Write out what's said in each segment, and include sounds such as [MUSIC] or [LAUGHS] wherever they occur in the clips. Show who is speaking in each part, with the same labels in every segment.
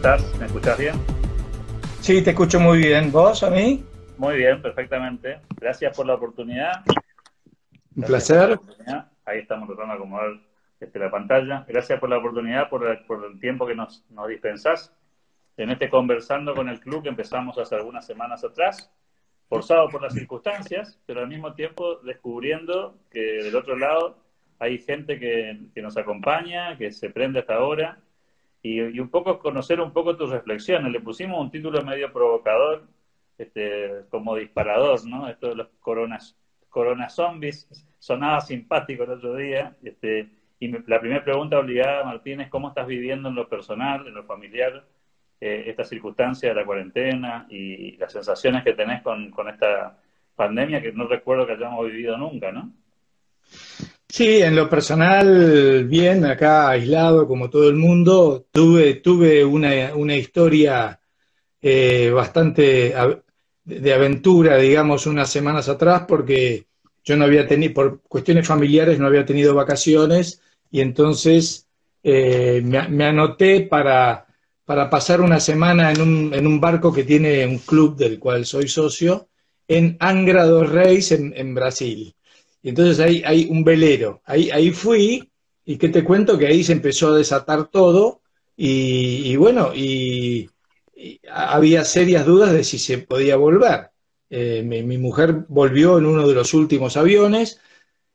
Speaker 1: estás? ¿Me escuchas bien?
Speaker 2: Sí, te escucho muy bien. ¿Vos a mí?
Speaker 1: Muy bien, perfectamente. Gracias por la oportunidad.
Speaker 2: Un placer.
Speaker 1: Ahí estamos tratando de acomodar este, la pantalla. Gracias por la oportunidad, por, el tiempo que nos, nos dispensás en este conversando con el club que empezamos hace algunas semanas atrás, forzado por las circunstancias, pero al mismo tiempo descubriendo que del otro lado hay gente que, que nos acompaña, que se prende hasta ahora y, un poco conocer un poco tus reflexiones. Le pusimos un título medio provocador, este, como disparador, ¿no? Esto de los coronas, corona zombies, sonaba simpático el otro día. Este, y la primera pregunta obligada, Martín, es cómo estás viviendo en lo personal, en lo familiar, eh, esta circunstancia de la cuarentena y las sensaciones que tenés con, con esta pandemia que no recuerdo que hayamos vivido nunca, ¿no?
Speaker 2: Sí, en lo personal, bien, acá aislado como todo el mundo, tuve, tuve una, una historia eh, bastante de aventura, digamos, unas semanas atrás, porque yo no había tenido, por cuestiones familiares, no había tenido vacaciones, y entonces eh, me, anoté para, para pasar una semana en un, en un barco que tiene un club del cual soy socio, en Angra dos Reis, en, en Brasil. Y entonces ahí hay un velero. Ahí, ahí fui, y que te cuento que ahí se empezó a desatar todo, y, bueno, y, había serias dudas de si se podía volver. Eh, mi, mujer volvió en uno de los últimos aviones,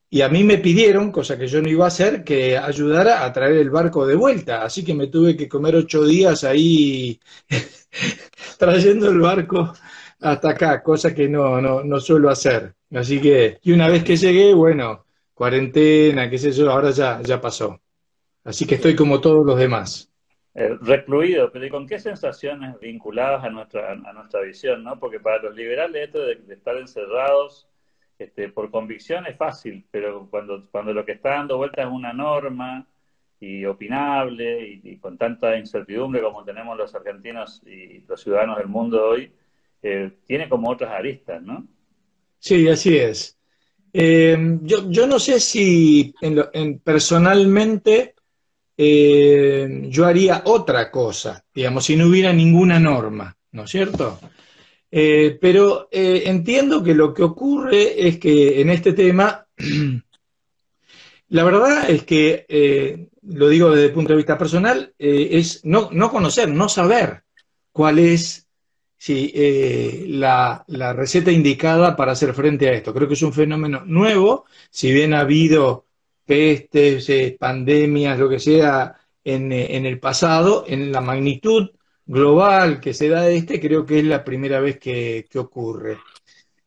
Speaker 2: y a mí me pidieron, cosa que yo no iba a hacer, que ayudara a traer el barco de vuelta. Así que me tuve que comer ocho días ahí [LAUGHS] trayendo el barco hasta acá, cosa que no, no, no suelo hacer. Así que, y una vez que llegué, bueno, cuarentena, qué sé yo, ahora ya, ya pasó. Así que estoy como todos los demás.
Speaker 1: Eh, recluido, pero ¿y con qué sensaciones vinculadas a nuestra, a nuestra visión? ¿no? Porque para los liberales esto de, estar encerrados este, por convicción es fácil, pero cuando, cuando lo que está dando vuelta es una norma y opinable y, y con tanta incertidumbre como tenemos los argentinos y los ciudadanos del mundo hoy, eh, tiene como otras aristas, ¿no?
Speaker 2: Sí, así es. Eh, yo, no sé si en personalmente eh, yo haría otra cosa, digamos, si no hubiera ninguna norma, ¿no es cierto? pero entiendo que lo que ocurre es que en este tema, [CLEARS THROAT] la verdad es que, lo digo desde el punto de vista personal, es no, no conocer, no saber cuál es Sí, eh, la, receta indicada para hacer frente a esto. Creo que es un fenómeno nuevo, si bien ha habido pestes, eh, pandemias, lo que sea, en, eh, en, el pasado, en la magnitud global que se da este, creo que es la primera vez que, ocurre.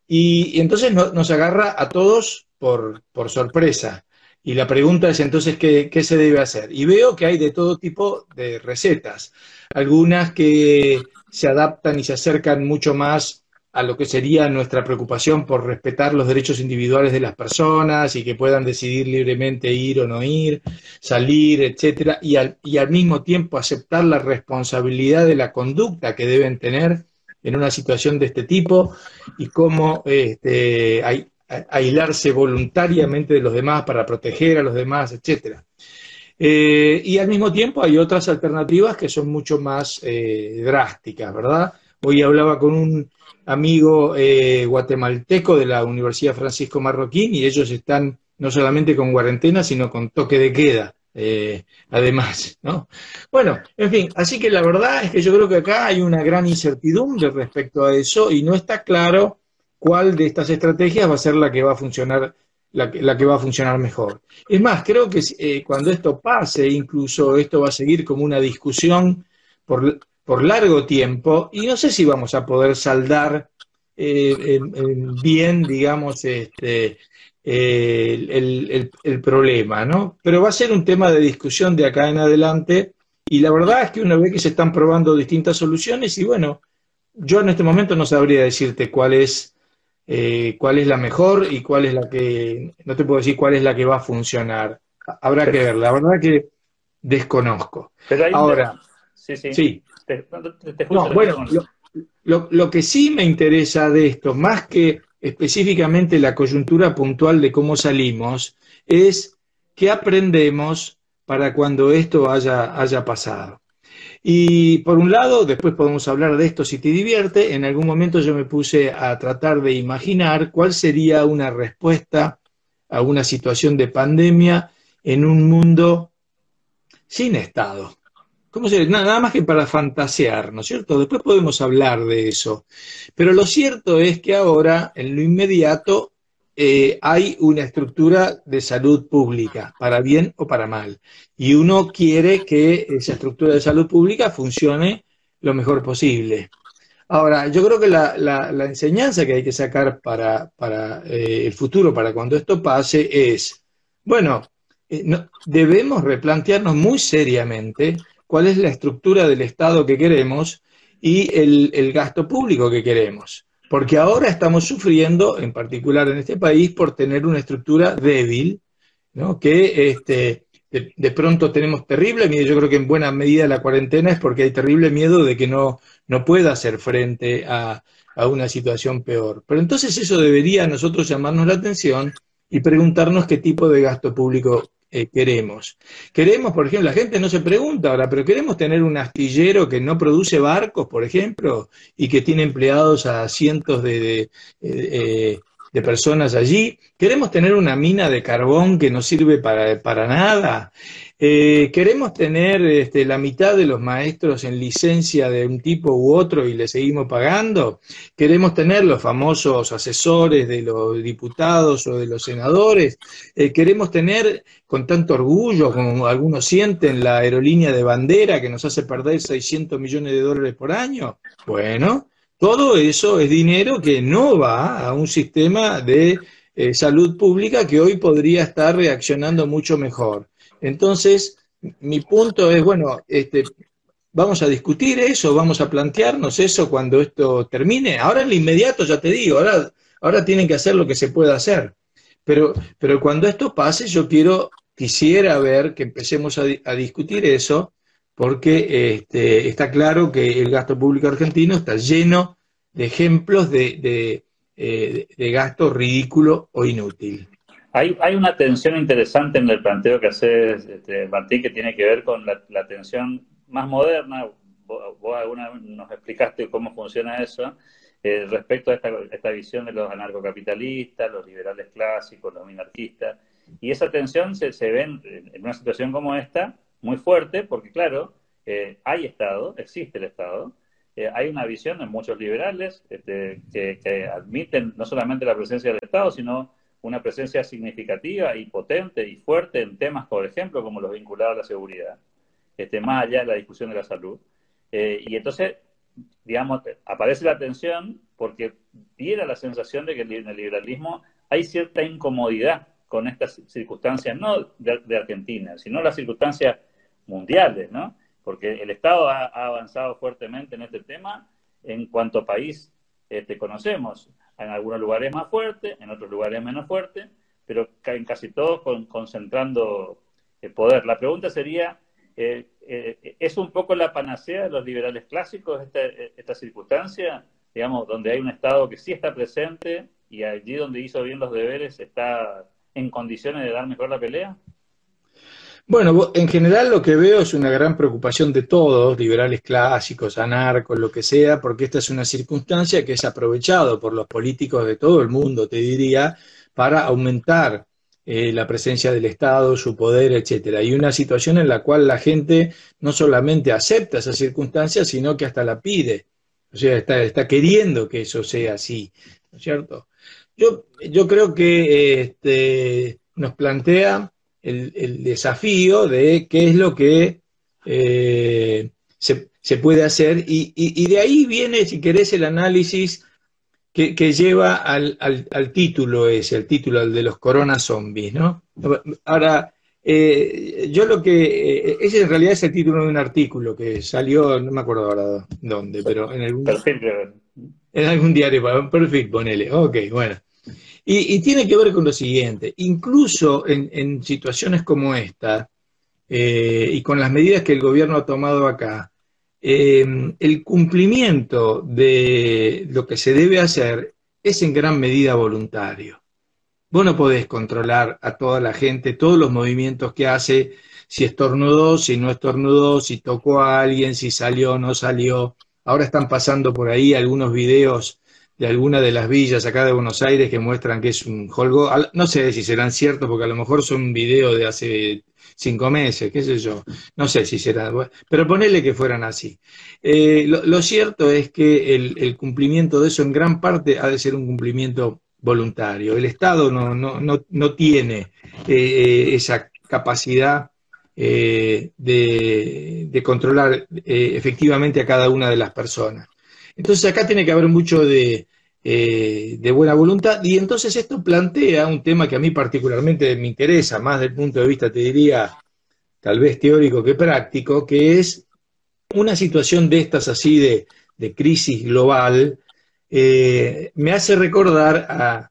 Speaker 2: Y, entonces nos agarra a todos por, por, sorpresa. Y la pregunta es entonces, ¿qué, ¿qué se debe hacer? Y veo que hay de todo tipo de recetas. Algunas que se adaptan y se acercan mucho más a lo que sería nuestra preocupación por respetar los derechos individuales de las personas y que puedan decidir libremente ir o no ir, salir, etcétera, y al, y al mismo tiempo aceptar la responsabilidad de la conducta que deben tener en una situación de este tipo y cómo este, aislarse voluntariamente de los demás para proteger a los demás, etcétera. Eh, y al mismo tiempo hay otras alternativas que son mucho más eh, drásticas, ¿verdad? Hoy hablaba con un amigo eh, guatemalteco de la Universidad Francisco Marroquín y ellos están no solamente con cuarentena, sino con toque de queda, además, ¿no? Bueno, en fin, así que la verdad es que yo creo que acá hay una gran incertidumbre respecto a eso y no está claro cuál de estas estrategias va a ser la que va a funcionar la, que va a funcionar mejor. Es más, creo que eh, cuando esto pase, incluso esto va a seguir como una discusión por, por largo tiempo y no sé si vamos a poder saldar eh, bien, digamos, este, el, el, problema, ¿no? Pero va a ser un tema de discusión de acá en adelante y la verdad es que una vez que se están probando distintas soluciones y bueno, yo en este momento no sabría decirte cuál es eh, cuál es la mejor y cuál es la que, no te puedo decir cuál es la que va a funcionar. Habrá que ver, la verdad que desconozco. Ahora, sí, sí. bueno, lo, lo, que sí me interesa de esto, más que específicamente la coyuntura puntual de cómo salimos, es qué aprendemos para cuando esto haya, haya pasado. Y por un lado, después podemos hablar de esto si te divierte, en algún momento yo me puse a tratar de imaginar cuál sería una respuesta a una situación de pandemia en un mundo sin Estado. ¿Cómo se Nada más que para fantasear, ¿no es cierto? Después podemos hablar de eso. Pero lo cierto es que ahora, en lo inmediato, eh, hay una estructura de salud pública, para bien o para mal. Y uno quiere que esa estructura de salud pública funcione lo mejor posible. Ahora, yo creo que la, enseñanza que hay que sacar para, eh, el futuro, para cuando esto pase, es, bueno, eh, debemos replantearnos muy seriamente cuál es la estructura del Estado que queremos y el gasto público que queremos porque ahora estamos sufriendo, en particular en este país, por tener una estructura débil, ¿no? que este, de, pronto tenemos terrible miedo, yo creo que en buena medida la cuarentena es porque hay terrible miedo de que no, no pueda hacer frente a, a una situación peor. Pero entonces eso debería a nosotros llamarnos la atención y preguntarnos qué tipo de gasto público eh, queremos. Queremos, por ejemplo, la gente no se pregunta ahora, pero queremos tener un astillero que no produce barcos, por ejemplo, y que tiene empleados a cientos de, eh, eh, de personas allí. Queremos tener una mina de carbón que no sirve para, para nada. Eh, queremos tener este, la mitad de los maestros en licencia de un tipo u otro y le seguimos pagando. Queremos tener los famosos asesores de los diputados o de los senadores. Eh, queremos tener con tanto orgullo como algunos sienten la aerolínea de bandera que nos hace perder 600 millones de dólares por año. Bueno, todo eso es dinero que no va a un sistema de eh, salud pública que hoy podría estar reaccionando mucho mejor. Entonces, mi punto es, bueno, este, vamos a discutir eso, vamos a plantearnos eso cuando esto termine. Ahora en lo inmediato, ya te digo, ahora, ahora tienen que hacer lo que se pueda hacer. Pero, pero cuando esto pase, yo quiero, quisiera ver que empecemos a, discutir eso, porque este, está claro que el gasto público argentino está lleno de ejemplos de, de, eh, de gasto ridículo o inútil.
Speaker 1: Hay, hay una tensión interesante en el planteo que hace este, Martín que tiene que ver con la, la tensión más moderna. Vos, alguna vez nos explicaste cómo funciona eso. Eh, respecto a esta, esta, visión de los anarcocapitalistas, los liberales clásicos, los minarquistas. Y esa tensión se, se ve en, en, una situación como esta muy fuerte, porque claro, eh, hay Estado, existe el Estado, eh, hay una visión en muchos liberales este, que, admiten no solamente la presencia del Estado, sino una presencia significativa y potente y fuerte en temas, por ejemplo, como los vinculados a la seguridad, este, más allá de la discusión de la salud. Eh, y entonces, digamos, aparece la tensión porque diera la sensación de que en el liberalismo hay cierta incomodidad con estas circunstancias, no de, Argentina, sino las circunstancias mundiales, ¿no? Porque el Estado ha, avanzado fuertemente en este tema en cuanto país este, conocemos en algunos lugares más fuerte, en otros lugares menos fuerte, pero en casi todos con, concentrando el poder. La pregunta sería, eh, eh, ¿es un poco la panacea de los liberales clásicos esta, esta circunstancia, digamos, donde hay un Estado que sí está presente y allí donde hizo bien los deberes está en condiciones de dar mejor la pelea?
Speaker 2: Bueno, en general lo que veo es una gran preocupación de todos, liberales clásicos, anarcos, lo que sea, porque esta es una circunstancia que es aprovechado por los políticos de todo el mundo, te diría, para aumentar eh, la presencia del Estado, su poder, etcétera. Y una situación en la cual la gente no solamente acepta esa circunstancia, sino que hasta la pide. O sea, está, está queriendo que eso sea así, ¿no es cierto? Yo, yo creo que este, nos plantea el, desafío de qué es lo que eh, se, puede hacer y, de ahí viene, si querés, el análisis que, lleva al, título ese, el título de los corona zombies, ¿no? Ahora, eh, yo lo que, eh, ese en realidad es el título de un artículo que salió, no me acuerdo ahora dónde, pero en algún, en algún diario, perfil, ponele, ok, bueno. Y, tiene que ver con lo siguiente, incluso en, situaciones como esta, eh, y con las medidas que el gobierno ha tomado acá, em, el cumplimiento de lo que se debe hacer es en gran medida voluntario. Vos no podés controlar a toda la gente, todos los movimientos que hace, si estornudó, si no estornudó, si tocó a alguien, si salió o no salió. Ahora están pasando por ahí algunos videos de alguna de las villas acá de Buenos Aires que muestran que es un holgo. No sé si serán ciertos, porque a lo mejor son videos de hace cinco meses, qué sé yo. No sé si será. Pero ponele que fueran así. Eh, lo, cierto es que el, cumplimiento de eso en gran parte ha de ser un cumplimiento voluntario. El Estado no, no, no, no tiene eh, esa capacidad eh, de, de, controlar efectivamente a cada una de las personas. Entonces acá tiene que haber mucho de, eh, de buena voluntad y entonces esto plantea un tema que a mí particularmente me interesa, más desde el punto de vista, te diría, tal vez teórico que práctico, que es una situación de estas así de, crisis global, eh, me hace recordar a,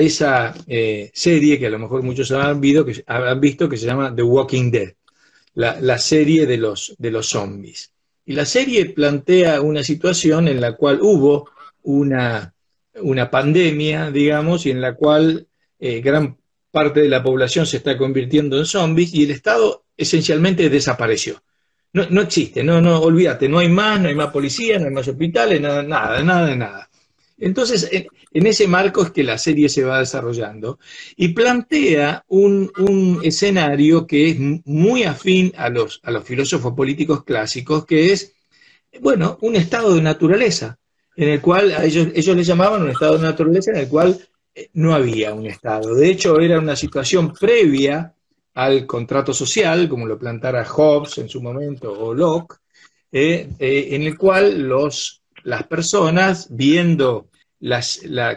Speaker 2: esa eh, serie que a lo mejor muchos han, visto que, se llama The Walking Dead, la, la serie de los, de los zombies. Y la serie plantea una situación en la cual hubo una, una pandemia, digamos, y en la cual eh, gran parte de la población se está convirtiendo en zombies y el Estado esencialmente desapareció. No, no existe, no, no, olvídate, no hay más, no hay más policía, no hay más hospitales, nada, nada, nada, nada. Entonces, en, ese marco es que la serie se va desarrollando y plantea un, escenario que es muy afín a los, a los filósofos políticos clásicos, que es, bueno, un estado de naturaleza, en el cual ellos, ellos le llamaban un estado de naturaleza en el cual eh, no había un estado. De hecho, era una situación previa al contrato social, como lo plantara Hobbes en su momento o Locke, eh, eh, en el cual los, las personas, viendo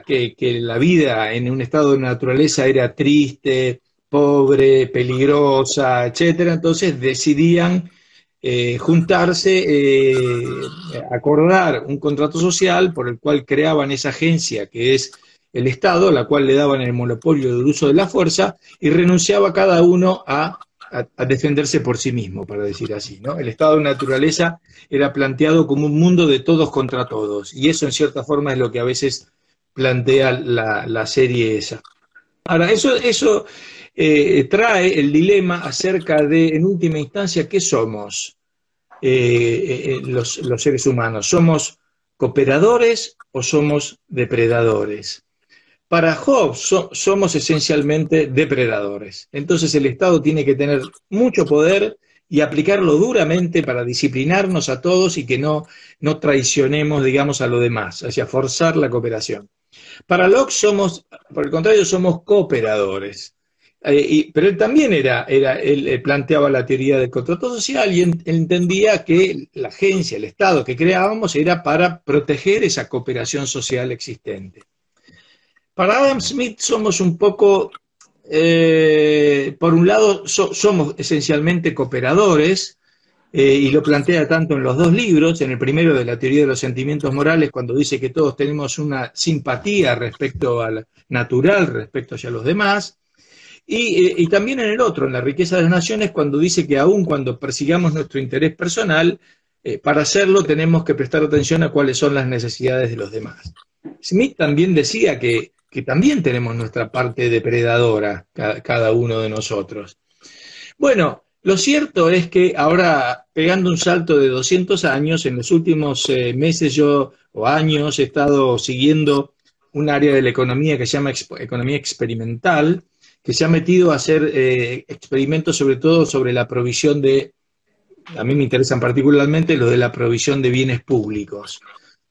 Speaker 2: que, la vida en un estado de naturaleza era triste, pobre, peligrosa, etcétera, entonces decidían eh, juntarse, eh, acordar un contrato social por el cual creaban esa agencia que es el Estado, la cual le daban el monopolio del uso de la fuerza, y renunciaba cada uno a, a defenderse por sí mismo, para decir así. ¿no? El estado de naturaleza era planteado como un mundo de todos contra todos. Y eso en cierta forma es lo que a veces plantea la, serie esa. Ahora, eso, eso eh, trae el dilema acerca de, en última instancia, ¿qué somos eh, eh, los, seres humanos? ¿Somos cooperadores o somos depredadores? Para Hobbes somos esencialmente depredadores. Entonces el Estado tiene que tener mucho poder y aplicarlo duramente para disciplinarnos a todos y que no, no traicionemos, digamos, a lo demás, hacia forzar la cooperación. Para Locke somos, por el contrario, somos cooperadores. Eh, pero él también era, era él, planteaba la teoría del contrato social y entendía que la agencia, el Estado que creábamos era para proteger esa cooperación social existente. Para Adam Smith somos un poco eh, por un lado, somos esencialmente cooperadores, eh, y lo plantea tanto en los dos libros, en el primero de la teoría de los sentimientos morales, cuando dice que todos tenemos una simpatía respecto al natural, respecto hacia los demás, y, eh, y, también en el otro, en la riqueza de las naciones, cuando dice que aun cuando persigamos nuestro interés personal, para hacerlo tenemos que prestar atención a cuáles son las necesidades de los demás. Smith también decía que que también tenemos nuestra parte depredadora, cada, uno de nosotros. Bueno, lo cierto es que ahora, pegando un salto de 200 años, en los últimos eh, meses yo o años he estado siguiendo un área de la economía que se llama economía experimental, que se ha metido a hacer eh, experimentos sobre todo sobre la provisión de, a mí me interesan particularmente los de la provisión de bienes públicos.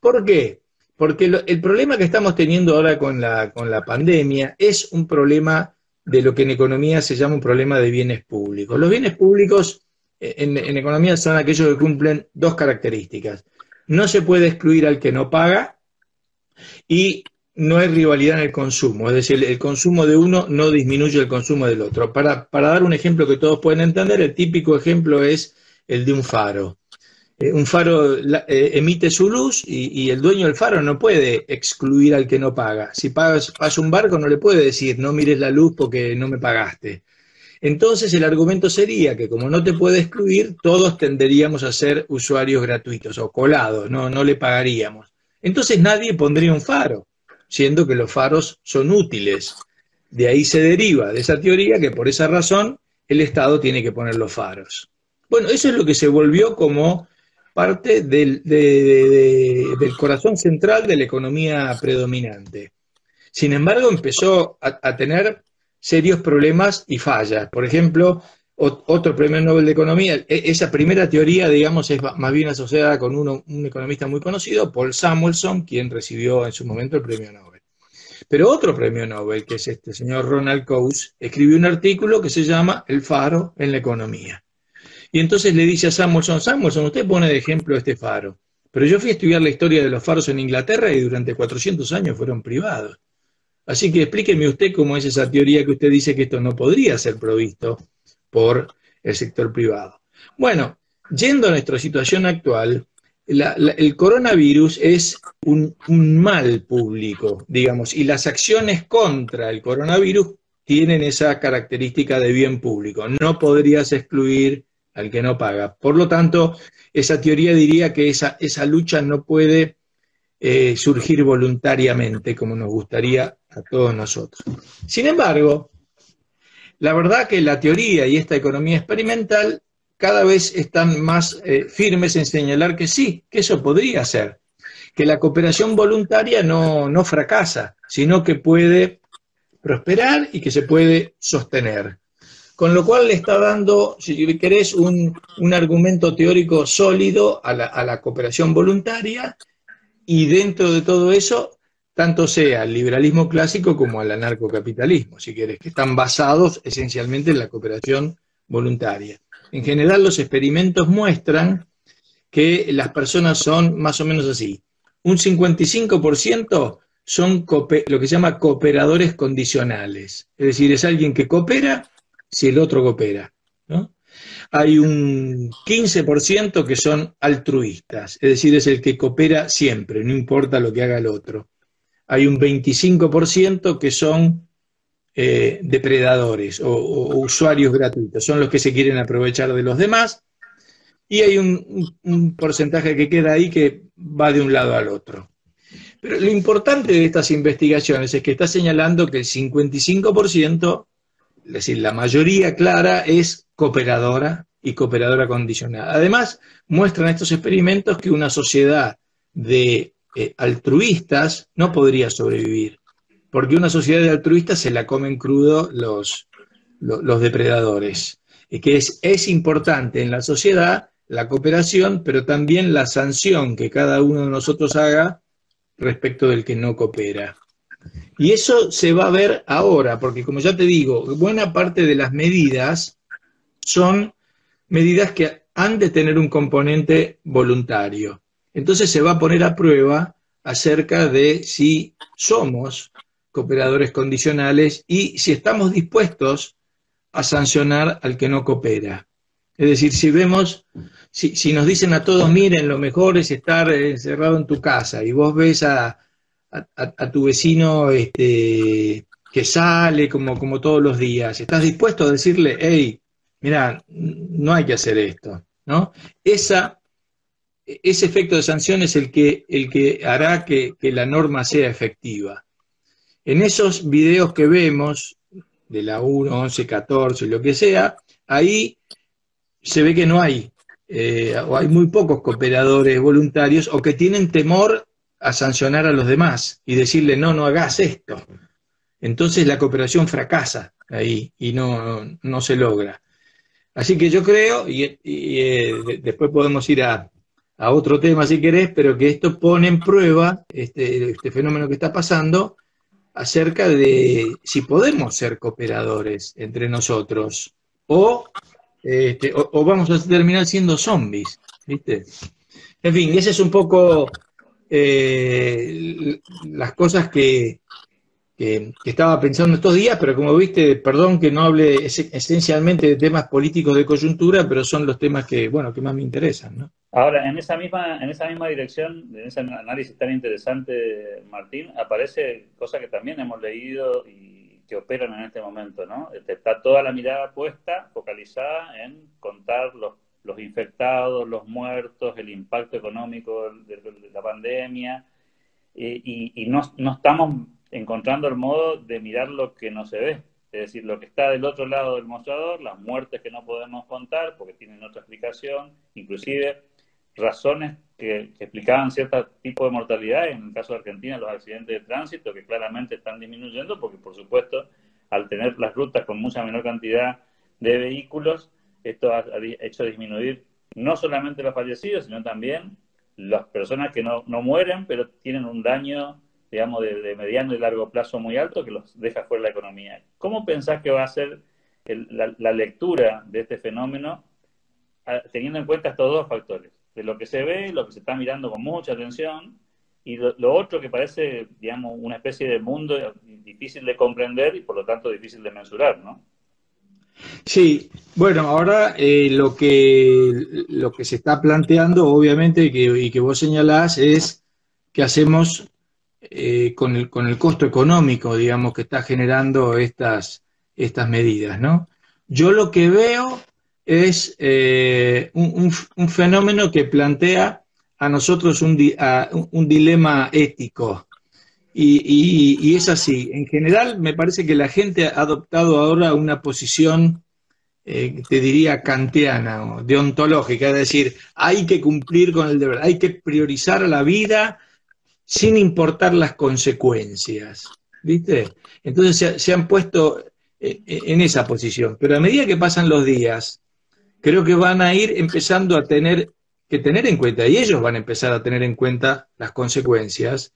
Speaker 2: ¿Por qué? Porque el problema que estamos teniendo ahora con la, con la pandemia es un problema de lo que en economía se llama un problema de bienes públicos. Los bienes públicos eh, en, en economía son aquellos que cumplen dos características. No se puede excluir al que no paga y no hay rivalidad en el consumo, es decir, el consumo de uno no disminuye el consumo del otro. Para, para, dar un ejemplo que todos pueden entender, el típico ejemplo es el de un faro. Eh, un faro eh, emite su luz y, el dueño del faro no puede excluir al que no paga. Si pagas, pasa un barco, no le puede decir, no mires la luz porque no me pagaste. Entonces el argumento sería que como no te puede excluir, todos tenderíamos a ser usuarios gratuitos o colados, no, no le pagaríamos. Entonces nadie pondría un faro, siendo que los faros son útiles. De ahí se deriva de esa teoría que por esa razón el Estado tiene que poner los faros. Bueno, eso es lo que se volvió como parte del, del corazón central de la economía predominante. Sin embargo, empezó a, tener serios problemas y fallas. Por ejemplo, otro premio Nobel de Economía, e, esa primera teoría, digamos, es más bien asociada con un economista muy conocido, Paul Samuelson, quien recibió en su momento el premio Nobel. Pero otro premio Nobel, que es este señor Ronald Coase, escribió un artículo que se llama El faro en la economía. Y entonces le dice a Samuelson, Samuelson, usted pone de ejemplo este faro, pero yo fui a estudiar la historia de los faros en Inglaterra y durante 400 años fueron privados. Así que explíqueme usted cómo es esa teoría que usted dice que esto no podría ser provisto por el sector privado. Bueno, yendo a nuestra situación actual, el coronavirus es un, un, mal público, digamos, y las acciones contra el coronavirus tienen esa característica de bien público. No podrías excluir al que no paga. Por lo tanto, esa teoría diría que esa, lucha no puede eh, surgir voluntariamente como nos gustaría a todos nosotros. Sin embargo, la verdad que la teoría y esta economía experimental cada vez están más eh, firmes en señalar que sí, que eso podría ser, que la cooperación voluntaria no fracasa, sino que puede prosperar y que se puede sostener. Con lo cual le está dando, si querés, un, argumento teórico sólido a la, cooperación voluntaria y dentro de todo eso, tanto sea al liberalismo clásico como al anarcocapitalismo, si querés, que están basados esencialmente en la cooperación voluntaria. En general, los experimentos muestran que las personas son más o menos así. Un 55% son lo que se llama cooperadores condicionales, es decir, es alguien que coopera si el otro coopera. ¿no? Hay un 15% que son altruistas, es decir, es el que coopera siempre, no importa lo que haga el otro. Hay un 25% que son eh, depredadores o, usuarios gratuitos, son los que se quieren aprovechar de los demás. Y hay un, un porcentaje que queda ahí que va de un lado al otro. Pero lo importante de estas investigaciones es que está señalando que el 55% es decir, la mayoría clara es cooperadora y cooperadora condicionada. Además, muestran estos experimentos que una sociedad de eh, altruistas no podría sobrevivir, porque una sociedad de altruistas se la comen crudo los, los, depredadores. Y que es, es importante en la sociedad la cooperación, pero también la sanción que cada uno de nosotros haga respecto del que no coopera. Y eso se va a ver ahora, porque como ya te digo, buena parte de las medidas son medidas que han de tener un componente voluntario. Entonces se va a poner a prueba acerca de si somos cooperadores condicionales y si estamos dispuestos a sancionar al que no coopera. Es decir, si vemos, si, nos dicen a todos, miren, lo mejor es estar encerrado en tu casa y vos ves a, a, tu vecino este, que sale como, como todos los días? ¿Estás dispuesto a decirle, hey, mira, no hay que hacer esto? ¿no? Esa, ese efecto de sanción es el que, el que hará que, la norma sea efectiva. En esos videos que vemos, de la 1, 11, 14, lo que sea, ahí se ve que no hay, eh, o hay muy pocos cooperadores voluntarios o que tienen temor a sancionar a los demás y decirle, no, no hagas esto. Entonces la cooperación fracasa ahí y no, no se logra. Así que yo creo, y, eh, después podemos ir a, a, otro tema si querés, pero que esto pone en prueba este, este fenómeno que está pasando acerca de si podemos ser cooperadores entre nosotros o, este, o, vamos a terminar siendo zombies, ¿viste? En fin, ese es un poco eh, las cosas que, estaba pensando estos días, pero como viste, perdón que no hable esencialmente de temas políticos de coyuntura, pero son los temas que, bueno, que más me interesan, ¿no?
Speaker 1: Ahora, en esa misma, en esa misma dirección, en ese análisis tan interesante, Martín, aparece cosa que también hemos leído y que operan en este momento, ¿no? Está toda la mirada puesta, focalizada en contar los los infectados, los muertos, el impacto económico de, la pandemia, eh, y, no, estamos encontrando el modo de mirar lo que no se ve, es decir, lo que está del otro lado del mostrador, las muertes que no podemos contar porque tienen otra explicación, inclusive razones que, explicaban cierto tipo de mortalidad, en el caso de Argentina los accidentes de tránsito que claramente están disminuyendo porque por supuesto al tener las rutas con mucha menor cantidad de vehículos, esto ha hecho disminuir no solamente los fallecidos, sino también las personas que no, no mueren, pero tienen un daño, digamos, de, mediano y largo plazo muy alto que los deja fuera la economía. ¿Cómo pensás que va a ser la, lectura de este fenómeno teniendo en cuenta estos dos factores? De lo que se ve, lo que se está mirando con mucha atención, y lo, lo, otro que parece, digamos, una especie de mundo difícil de comprender y por lo tanto difícil de mensurar, ¿no?
Speaker 2: Sí, bueno, ahora eh, lo, que, lo que se está planteando, obviamente, y que vos señalás, es qué hacemos eh, con, el, con el costo económico, digamos, que está generando estas, estas medidas, ¿no? Yo lo que veo es eh, un, un, fenómeno que plantea a nosotros un, un dilema ético. Y, es así. En general, me parece que la gente ha adoptado ahora una posición, eh, te diría, kantiana o deontológica, es decir, hay que cumplir con el deber, hay que priorizar la vida sin importar las consecuencias. ¿Viste? Entonces se, han puesto eh, eh, en esa posición. Pero a medida que pasan los días, creo que van a ir empezando a tener que tener en cuenta, y ellos van a empezar a tener en cuenta las consecuencias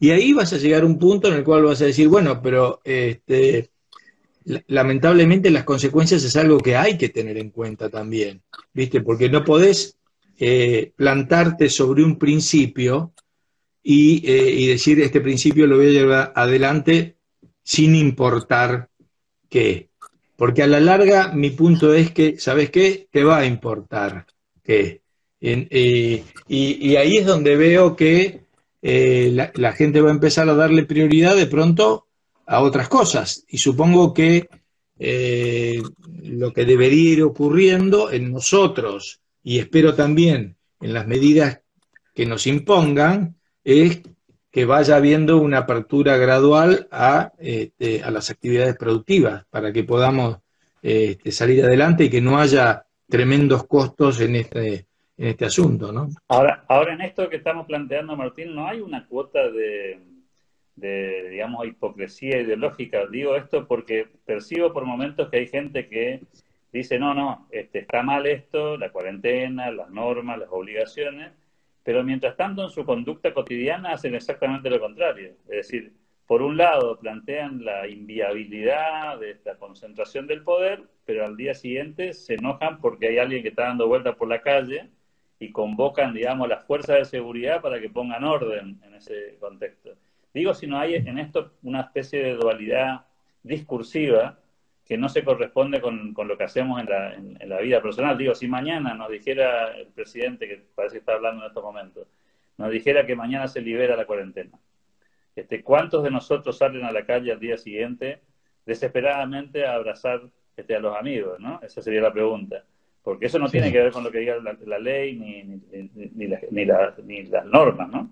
Speaker 2: y ahí vas a llegar a un punto en el cual vas a decir, bueno, pero este, lamentablemente las consecuencias es algo que hay que tener en cuenta también, ¿viste? Porque no podés eh, plantarte sobre un principio y, eh, y, decir, este principio lo voy a llevar adelante sin importar qué. Porque a la larga mi punto es que, ¿sabes qué? Te va a importar qué. Eh, y, y ahí es donde veo que eh, la, gente va a empezar a darle prioridad de pronto a otras cosas. Y supongo que eh, lo que debería ir ocurriendo en nosotros, y espero también en las medidas que nos impongan, es que vaya habiendo una apertura gradual a, este, a las actividades productivas para que podamos este, salir adelante y que no haya tremendos costos en este, este asunto, ¿no?
Speaker 1: Ahora, ahora en esto que estamos planteando, Martín, no hay una cuota de, de, digamos, hipocresía ideológica. Digo esto porque percibo por momentos que hay gente que dice, no, no, este, está mal esto, la cuarentena, las normas, las obligaciones, pero mientras tanto en su conducta cotidiana hacen exactamente lo contrario. Es decir, por un lado plantean la inviabilidad de esta concentración del poder, pero al día siguiente se enojan porque hay alguien que está dando vueltas por la calle y convocan, digamos, las fuerzas de seguridad para que pongan orden en ese contexto. Digo, si no hay en esto una especie de dualidad discursiva que no se corresponde con, lo que hacemos en la, en, la, vida personal. Digo, si mañana nos dijera el presidente, que parece que está hablando en estos momentos, nos dijera que mañana se libera la cuarentena, este, ¿cuántos de nosotros salen a la calle al día siguiente desesperadamente a abrazar este, a los amigos? ¿no? Esa sería la pregunta. Porque eso no tiene que ver con lo que diga la, ley ni, ni, las normas, ¿no?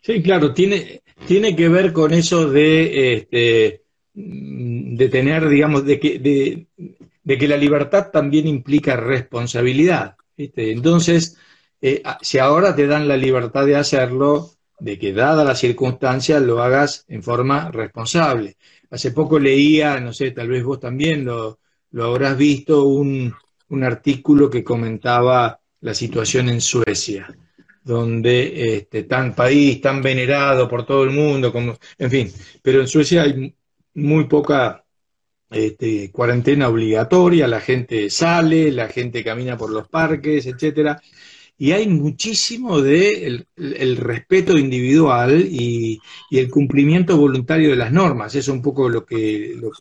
Speaker 2: Sí, claro, tiene, tiene que ver con eso de, este, de tener, digamos, de que, de, que la libertad también implica responsabilidad. Entonces, eh, si ahora te dan la libertad de hacerlo, de que dada la circunstancia lo hagas en forma responsable. Hace poco leía, no sé, tal vez vos también lo, lo habrás visto, un, un artículo que comentaba la situación en Suecia, donde este, tan país tan venerado por todo el mundo, como, en fin, pero en Suecia hay muy poca este, cuarentena obligatoria, la gente sale, la gente camina por los parques, etcétera, y hay muchísimo de el, respeto individual y, el cumplimiento voluntario de las normas. Eso es un poco lo que, lo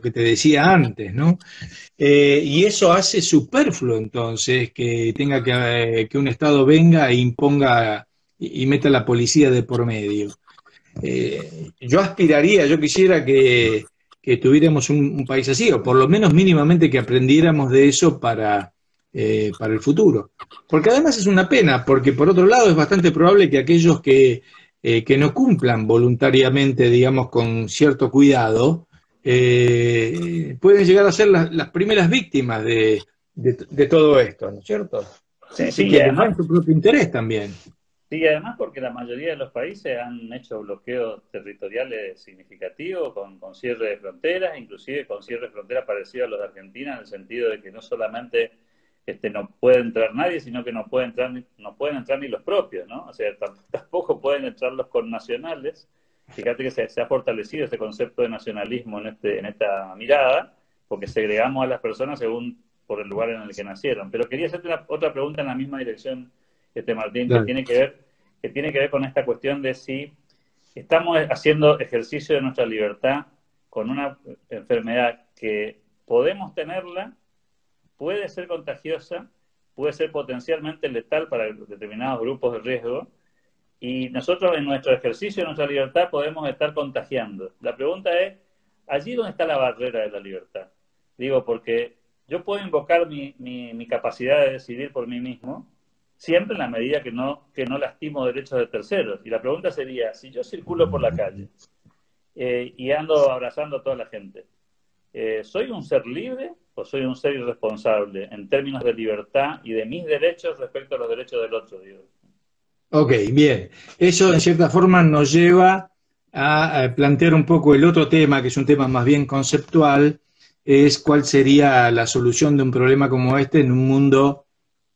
Speaker 2: que te decía antes, ¿no? Eh, y eso hace superfluo entonces que tenga que, eh, que un Estado venga e imponga y, meta la policía de por medio. Eh, yo aspiraría, yo quisiera que, tuviéramos un, país así, o por lo menos mínimamente que aprendiéramos de eso para, para el futuro. Porque además es una pena, porque por otro lado es bastante probable que aquellos que, que no cumplan voluntariamente, digamos, con cierto cuidado, eh, pueden llegar a ser las, primeras víctimas de, todo esto, ¿no es cierto?
Speaker 1: Sí, sí, y además
Speaker 2: su propio interés también.
Speaker 1: Sí, además porque la mayoría de los países han hecho bloqueos territoriales significativos con, con cierre de fronteras, inclusive con cierre de fronteras parecidos a los de Argentina, en el sentido de que no solamente este, no puede entrar nadie, sino que no, puede entrar, no pueden entrar ni los propios, ¿no? O sea, tampoco pueden entrar los connacionales Fíjate que se, ha fortalecido este concepto de nacionalismo en, este, en esta mirada, porque segregamos a las personas según por el lugar en el que nacieron. Pero quería hacerte otra pregunta en la misma dirección, este Martín, que tiene que ver que tiene que ver con esta cuestión de si estamos haciendo ejercicio de nuestra libertad con una enfermedad que podemos tenerla, puede ser contagiosa, puede ser potencialmente letal para determinados grupos de riesgo, y nosotros en nuestro ejercicio de nuestra libertad podemos estar contagiando. La pregunta es, ¿allí dónde está la barrera de la libertad? Digo, porque yo puedo invocar mi, mi, capacidad de decidir por mí mismo, siempre en la medida que no, que no lastimo derechos de terceros. Y la pregunta sería, si yo circulo por la calle eh, y ando abrazando a toda la gente, eh, ¿soy un ser libre o soy un ser irresponsable en términos de libertad y de mis derechos respecto a los derechos del otro? Digo?
Speaker 2: Ok, bien. Eso en cierta forma nos lleva a plantear un poco el otro tema, que es un tema más bien conceptual, es cuál sería la solución de un problema como este en un mundo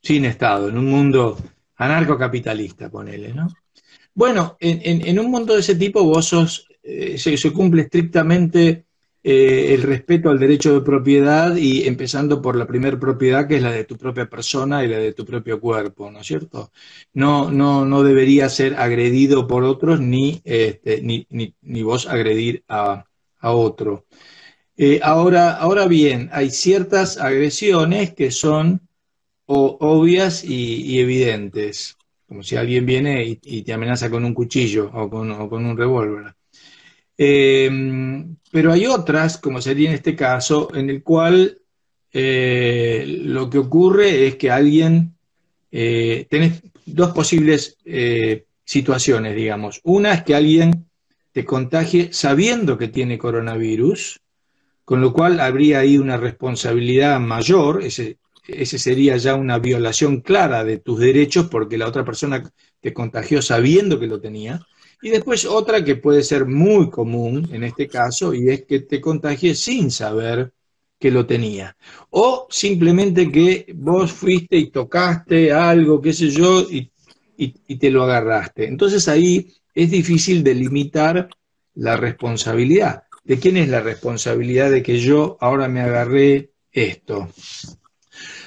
Speaker 2: sin Estado, en un mundo anarcocapitalista, ponele, ¿no? Bueno, en, un mundo de ese tipo vos sos, eh, se, cumple estrictamente eh, el respeto al derecho de propiedad y empezando por la primera propiedad que es la de tu propia persona y la de tu propio cuerpo, ¿no es cierto? No, no, no debería ser agredido por otros ni, este, ni, ni, vos agredir a, otro. Eh, ahora, ahora bien, hay ciertas agresiones que son obvias y, evidentes, como si alguien viene y, te amenaza con un cuchillo o con, o con un revólver. Eh, pero hay otras, como sería en este caso, en el cual eh, lo que ocurre es que alguien, eh, tenés dos posibles situaciones, digamos. Una es que alguien te contagie sabiendo que tiene coronavirus, con lo cual habría ahí una responsabilidad mayor, ese, ese sería ya una violación clara de tus derechos porque la otra persona te contagió sabiendo que lo tenía. Y después otra que puede ser muy común en este caso, y es que te contagie sin saber que lo tenía. O simplemente que vos fuiste y tocaste algo, qué sé yo, y, te lo agarraste. Entonces ahí es difícil delimitar la responsabilidad. ¿De quién es la responsabilidad de que yo ahora me agarré esto?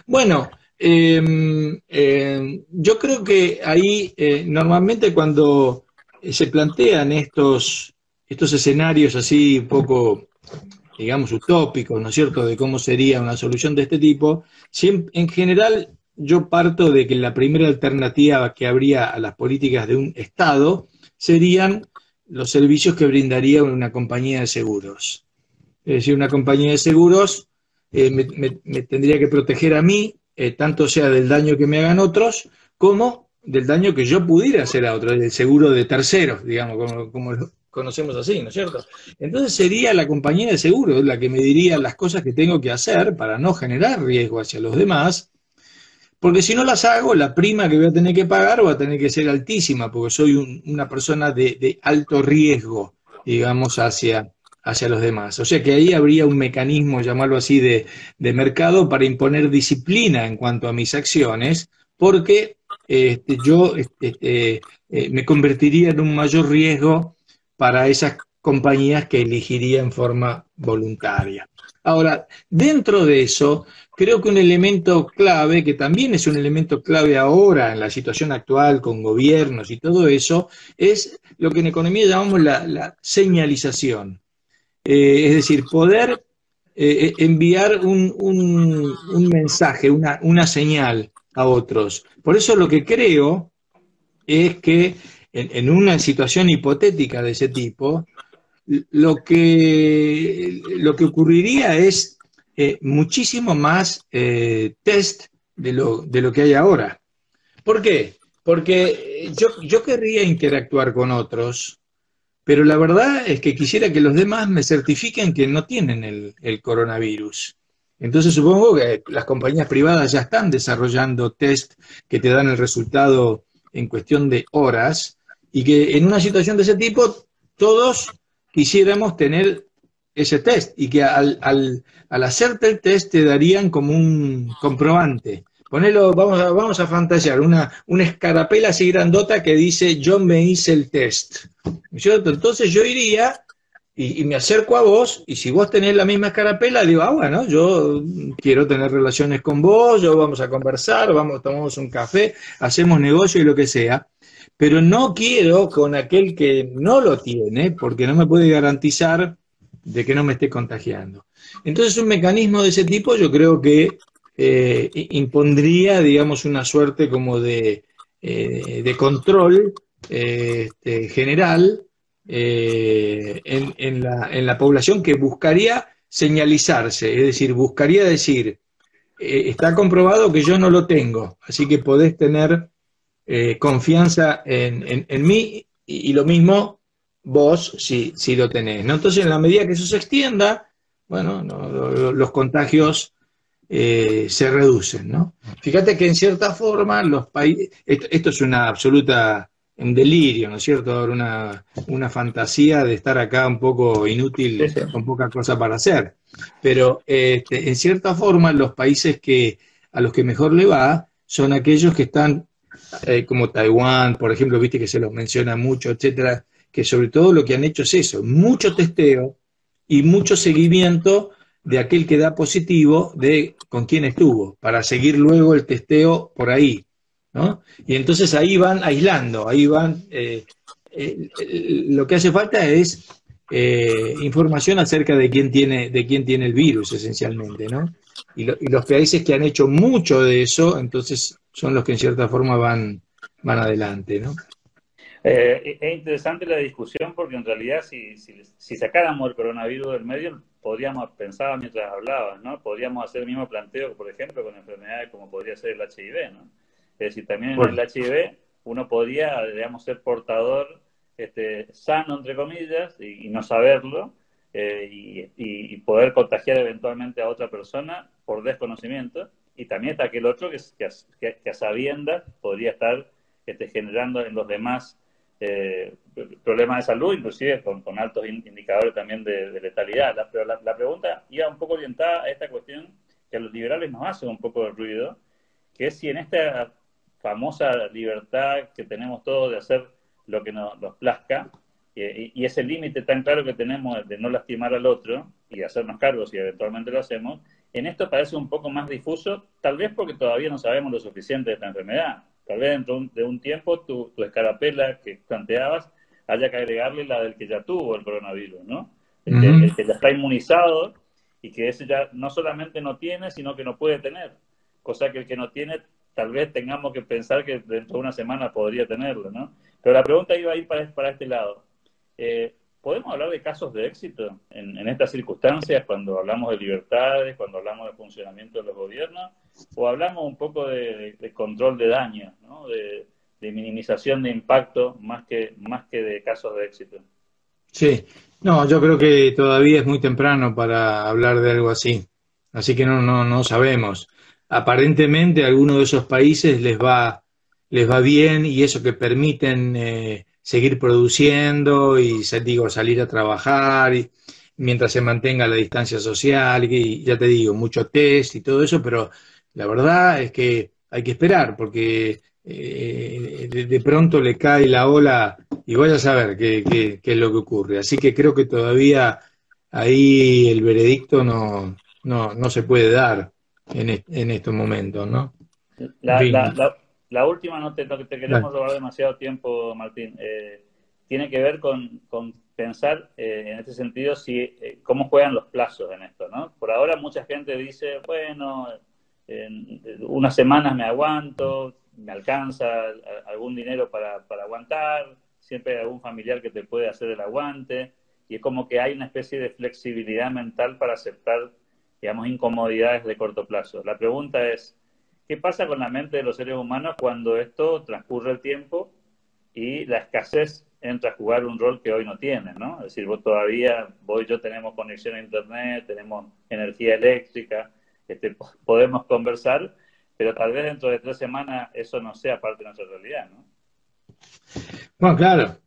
Speaker 2: Bueno, em, em, yo creo que ahí eh, normalmente cuando se plantean estos, estos escenarios así un poco, digamos, utópicos, ¿no es cierto?, de cómo sería una solución de este tipo, en general yo parto de que la primera alternativa que habría a las políticas de un Estado serían los servicios que brindaría una compañía de seguros. Es decir, una compañía de seguros eh, me, tendría que proteger a mí, eh, tanto sea del daño que me hagan otros, como del daño que yo pudiera hacer a otro, el seguro de terceros, digamos, como, lo conocemos así, ¿no es cierto? Entonces sería la compañía de seguros la que me diría las cosas que tengo que hacer para no generar riesgo hacia los demás, porque si no las hago, la prima que voy a tener que pagar va a tener que ser altísima, porque soy una persona de, alto riesgo, digamos, hacia, hacia los demás. O sea que ahí habría un mecanismo, llamarlo así, de, de mercado para imponer disciplina en cuanto a mis acciones, porque este, yo este, este, eh, me convertiría en un mayor riesgo para esas compañías que elegiría en forma voluntaria. Ahora, dentro de eso, creo que un elemento clave, que también es un elemento clave ahora en la situación actual con gobiernos y todo eso, es lo que en economía llamamos la, señalización. Eh, es decir, poder eh, enviar un, mensaje, una, una señal a otros. Por eso lo que creo es que en, una situación hipotética de ese tipo, lo que, lo que ocurriría es eh, muchísimo más eh, test de lo, de lo que hay ahora. ¿Por qué? Porque yo, yo querría interactuar con otros, pero la verdad es que quisiera que los demás me certifiquen que no tienen el, el coronavirus. Entonces supongo que las compañías privadas ya están desarrollando test que te dan el resultado en cuestión de horas y que en una situación de ese tipo todos quisiéramos tener ese test y que al, al, al hacerte el test te darían como un comprobante. Ponelo, vamos a, vamos a fantasear, una, escarapela así grandota que dice yo me hice el test. Entonces yo iría y, me acerco a vos, y si vos tenés la misma escarapela, digo, ah, bueno, yo quiero tener relaciones con vos, yo vamos a conversar, vamos, tomamos un café, hacemos negocio y lo que sea, pero no quiero con aquel que no lo tiene, porque no me puede garantizar de que no me esté contagiando. Entonces, un mecanismo de ese tipo yo creo que eh, impondría, digamos, una suerte como de, eh, de control eh, este, general eh, en, la, población que buscaría señalizarse, es decir, buscaría decir, eh, está comprobado que yo no lo tengo, así que podés tener eh, confianza en, mí y, lo mismo vos si, si lo tenés. Entonces, en la medida que eso se extienda, bueno, los contagios se reducen. ¿no? Fíjate que en cierta forma los países, esto es una absoluta un delirio, ¿no es cierto? Una, una fantasía de estar acá un poco inútil, con poca cosa para hacer. Pero este, en cierta forma los países que a los que mejor le va son aquellos que están, eh, como Taiwán, por ejemplo, viste que se los menciona mucho, etcétera, que sobre todo lo que han hecho es eso, mucho testeo y mucho seguimiento de aquel que da positivo de con quién estuvo, para seguir luego el testeo por ahí. Y entonces ahí van aislando, ahí van, eh, eh, lo que hace falta es eh, información acerca de quién tiene, de quién tiene el virus esencialmente, ¿no? Y, los países que han hecho mucho de eso, entonces son los que en cierta forma van, van adelante, ¿no?
Speaker 1: es interesante la discusión porque en realidad si, si, sacáramos el coronavirus del medio, podríamos, pensaba mientras hablabas, ¿no? Podríamos hacer el mismo planteo, por ejemplo, con enfermedades como podría ser el HIV, ¿no? Es decir, también en el HIV uno podría, digamos, ser portador este, sano, entre comillas, y, no saberlo, eh, y, poder contagiar eventualmente a otra persona por desconocimiento. Y también está aquel otro que, que, a sabiendas podría estar este, generando en los demás eh, problemas de salud, inclusive con, altos indicadores también de, letalidad. pero la, la, pregunta iba un poco orientada a esta cuestión que a los liberales nos hace un poco de ruido, que es si en esta famosa libertad que tenemos todos de hacer lo que nos, plazca, y, ese límite tan claro que tenemos de no lastimar al otro y hacernos cargos y eventualmente lo hacemos, en esto parece un poco más difuso, tal vez porque todavía no sabemos lo suficiente de esta enfermedad. Tal vez dentro de un tiempo tu, tu escarapela que planteabas haya que agregarle la del que ya tuvo el coronavirus, ¿no? El, que, el que ya está inmunizado y que ese ya no solamente no tiene, sino que no puede tener. Cosa que el que no tiene tal vez tengamos que pensar que dentro de una semana podría tenerlo, ¿no? Pero la pregunta iba a ir para, este lado. Eh, ¿Podemos hablar de casos de éxito en, estas circunstancias cuando hablamos de libertades, cuando hablamos de funcionamiento de los gobiernos? ¿O hablamos un poco de, control de daño, ¿no? de, minimización de impacto más que, más que de casos de éxito?
Speaker 2: Sí, no, yo creo que todavía es muy temprano para hablar de algo así. Así que no, no, no sabemos aparentemente a algunos de esos países les va, les va bien y eso que permiten eh, seguir produciendo y digo, salir a trabajar y, mientras se mantenga la distancia social y ya te digo, mucho test y todo eso, pero la verdad es que hay que esperar porque eh, de, pronto le cae la ola y vaya a saber qué, qué, qué, es lo que ocurre. Así que creo que todavía ahí el veredicto no, no, no se puede dar en, en estos momentos, ¿no?
Speaker 1: La, la, última, no te, te queremos robar demasiado tiempo, Martín, eh, tiene que ver con, con pensar eh, en este sentido si eh, cómo juegan los plazos en esto, ¿no? Por ahora mucha gente dice, bueno, en unas semanas me aguanto, me alcanza algún dinero para, para aguantar, siempre hay algún familiar que te puede hacer el aguante, y es como que hay una especie de flexibilidad mental para aceptar digamos, incomodidades de corto plazo. La pregunta es, ¿qué pasa con la mente de los seres humanos cuando esto transcurre el tiempo y la escasez entra a jugar un rol que hoy no tiene, ¿no? Es decir, vos todavía, vos y yo tenemos conexión a Internet, tenemos energía eléctrica, este, podemos conversar, pero tal vez dentro de tres semanas eso no sea parte de nuestra realidad, ¿no?
Speaker 2: Bueno, claro.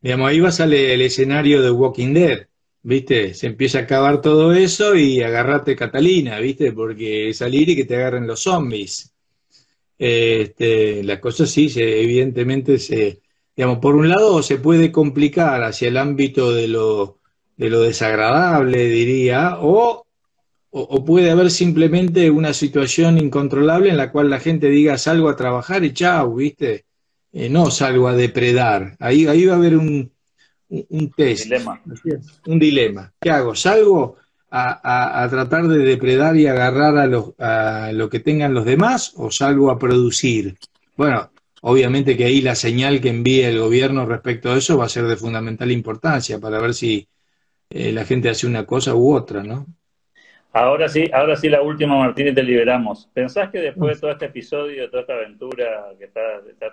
Speaker 2: Digamos, ahí va a salir el escenario de Walking Dead, ¿viste? Se empieza a acabar todo eso y agarrate Catalina, ¿viste? Porque salir y que te agarren los zombies. Este, la cosa sí, se, evidentemente se, digamos, por un lado se puede complicar hacia el ámbito de lo, de lo desagradable, diría, o, o, puede haber simplemente una situación incontrolable en la cual la gente diga salgo a trabajar y chau, ¿viste? Eh, no salgo a depredar. Ahí, ahí va a haber un, un, test. Dilema. Un dilema. ¿Qué hago? ¿Salgo a, tratar de depredar y agarrar a, a lo que tengan los demás o salgo a producir? Bueno, obviamente que ahí la señal que envíe el gobierno respecto a eso va a ser de fundamental importancia para ver si eh, la gente hace una cosa u otra, ¿no?
Speaker 1: Ahora sí, ahora sí la última, Martín, y te liberamos. ¿Pensás que después de todo este episodio, de toda esta aventura que está,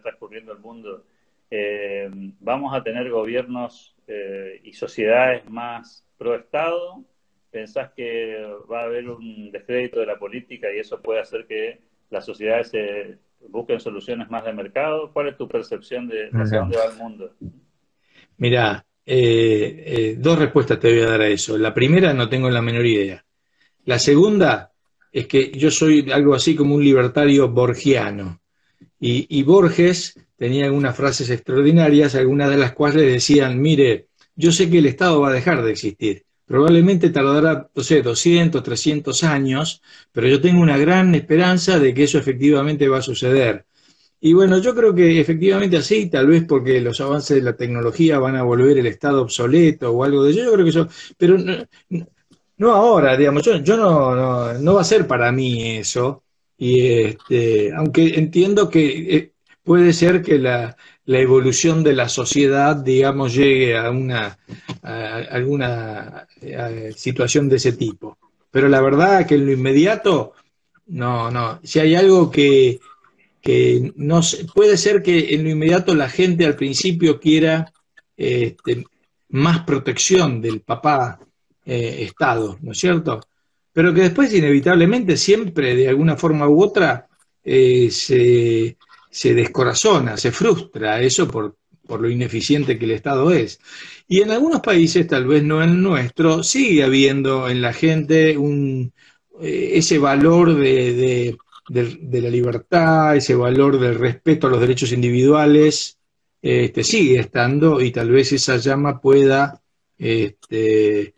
Speaker 1: transcurriendo el mundo, eh, vamos a tener gobiernos eh, y sociedades más pro Estado? ¿Pensás que va a haber un descrédito de la política y eso puede hacer que las sociedades se busquen soluciones más de mercado? ¿Cuál es tu percepción de hacia dónde va el mundo?
Speaker 2: Mira, eh, dos respuestas te voy a dar a eso. La primera no tengo la menor idea. La segunda es que yo soy algo así como un libertario borgiano. Y, Borges tenía algunas frases extraordinarias, algunas de las cuales decían, mire, yo sé que el Estado va a dejar de existir. Probablemente tardará, no sé, 200, 300 años, pero yo tengo una gran esperanza de que eso efectivamente va a suceder. Y bueno, yo creo que efectivamente así, tal vez porque los avances de la tecnología van a volver el Estado obsoleto o algo de eso, yo creo que eso, pero no ahora, digamos, yo, yo no, no, va a ser para mí eso. Y este, aunque entiendo que eh, puede ser que la, evolución de la sociedad, digamos, llegue a una alguna situación de ese tipo. Pero la verdad que en lo inmediato, no, no. Si hay algo que, que no puede ser que en lo inmediato la gente al principio quiera este, más protección del papá eh, Estado, ¿no es cierto? Pero que después inevitablemente siempre de alguna forma u otra eh, se, se, descorazona, se frustra eso por, por, lo ineficiente que el Estado es. Y en algunos países, tal vez no en el nuestro, sigue habiendo en la gente un, eh, ese valor de, de, la libertad, ese valor del respeto a los derechos individuales, este, sigue estando y tal vez esa llama pueda este,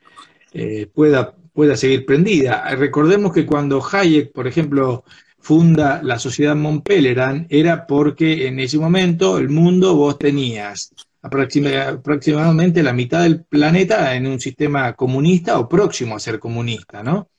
Speaker 2: eh, pueda, pueda seguir prendida. Recordemos que cuando Hayek, por ejemplo, funda la sociedad Montpelleran, era porque en ese momento el mundo vos tenías aproximadamente la mitad del planeta en un sistema comunista o próximo a ser comunista, ¿no?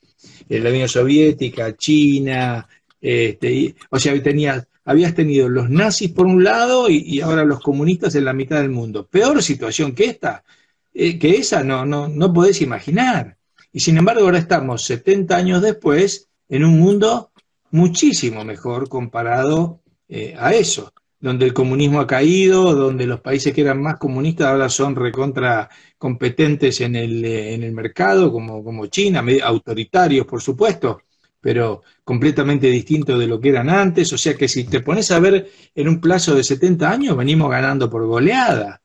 Speaker 2: Eh, la Unión Soviética, China, este, o sea, tenías, habías tenido los nazis por un lado y, ahora los comunistas en la mitad del mundo. Peor situación que esta, eh, que esa no, no, no podés imaginar. Y sin embargo ahora estamos 70 años después en un mundo muchísimo mejor comparado eh, a eso, donde el comunismo ha caído, donde los países que eran más comunistas ahora son recontra competentes en el, eh, en el mercado, como, como China, autoritarios por supuesto, pero completamente distintos de lo que eran antes. O sea que si te pones a ver en un plazo de 70 años, venimos ganando por goleada.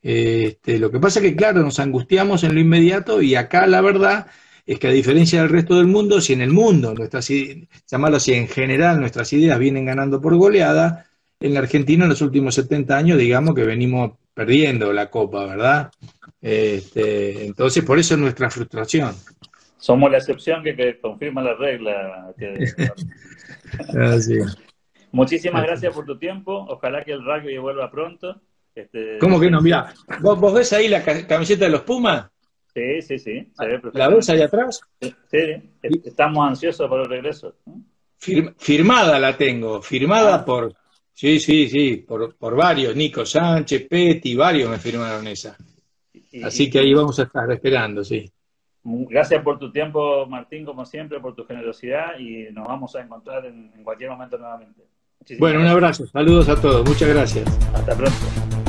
Speaker 2: Este, lo que pasa es que, claro, nos angustiamos en lo inmediato y acá la verdad es que a diferencia del resto del mundo, si en el mundo, nuestras, llamarlo así, en general nuestras ideas vienen ganando por goleada, en la Argentina en los últimos 70 años, digamos que venimos perdiendo la copa, ¿verdad? Este, entonces, por eso es nuestra frustración.
Speaker 1: Somos la excepción que, confirma la regla. [LAUGHS] Muchísimas gracias por tu tiempo. Ojalá que el rugby vuelva pronto.
Speaker 2: Este, ¿Cómo que no? Mira, ¿vos, ves ahí la camiseta de los Pumas?
Speaker 1: Sí, sí, sí.
Speaker 2: ¿La ves ahí atrás?
Speaker 1: Sí, estamos ansiosos por el regreso.
Speaker 2: firmada la tengo, firmada ah. por, sí, sí, sí, por, por, varios, Nico Sánchez, Petty, varios me firmaron esa. Así que ahí vamos a estar esperando, sí.
Speaker 1: Gracias por tu tiempo, Martín, como siempre, por tu generosidad y nos vamos a encontrar en, cualquier momento nuevamente.
Speaker 2: bueno, un abrazo, saludos a todos, muchas gracias.
Speaker 1: Hasta pronto.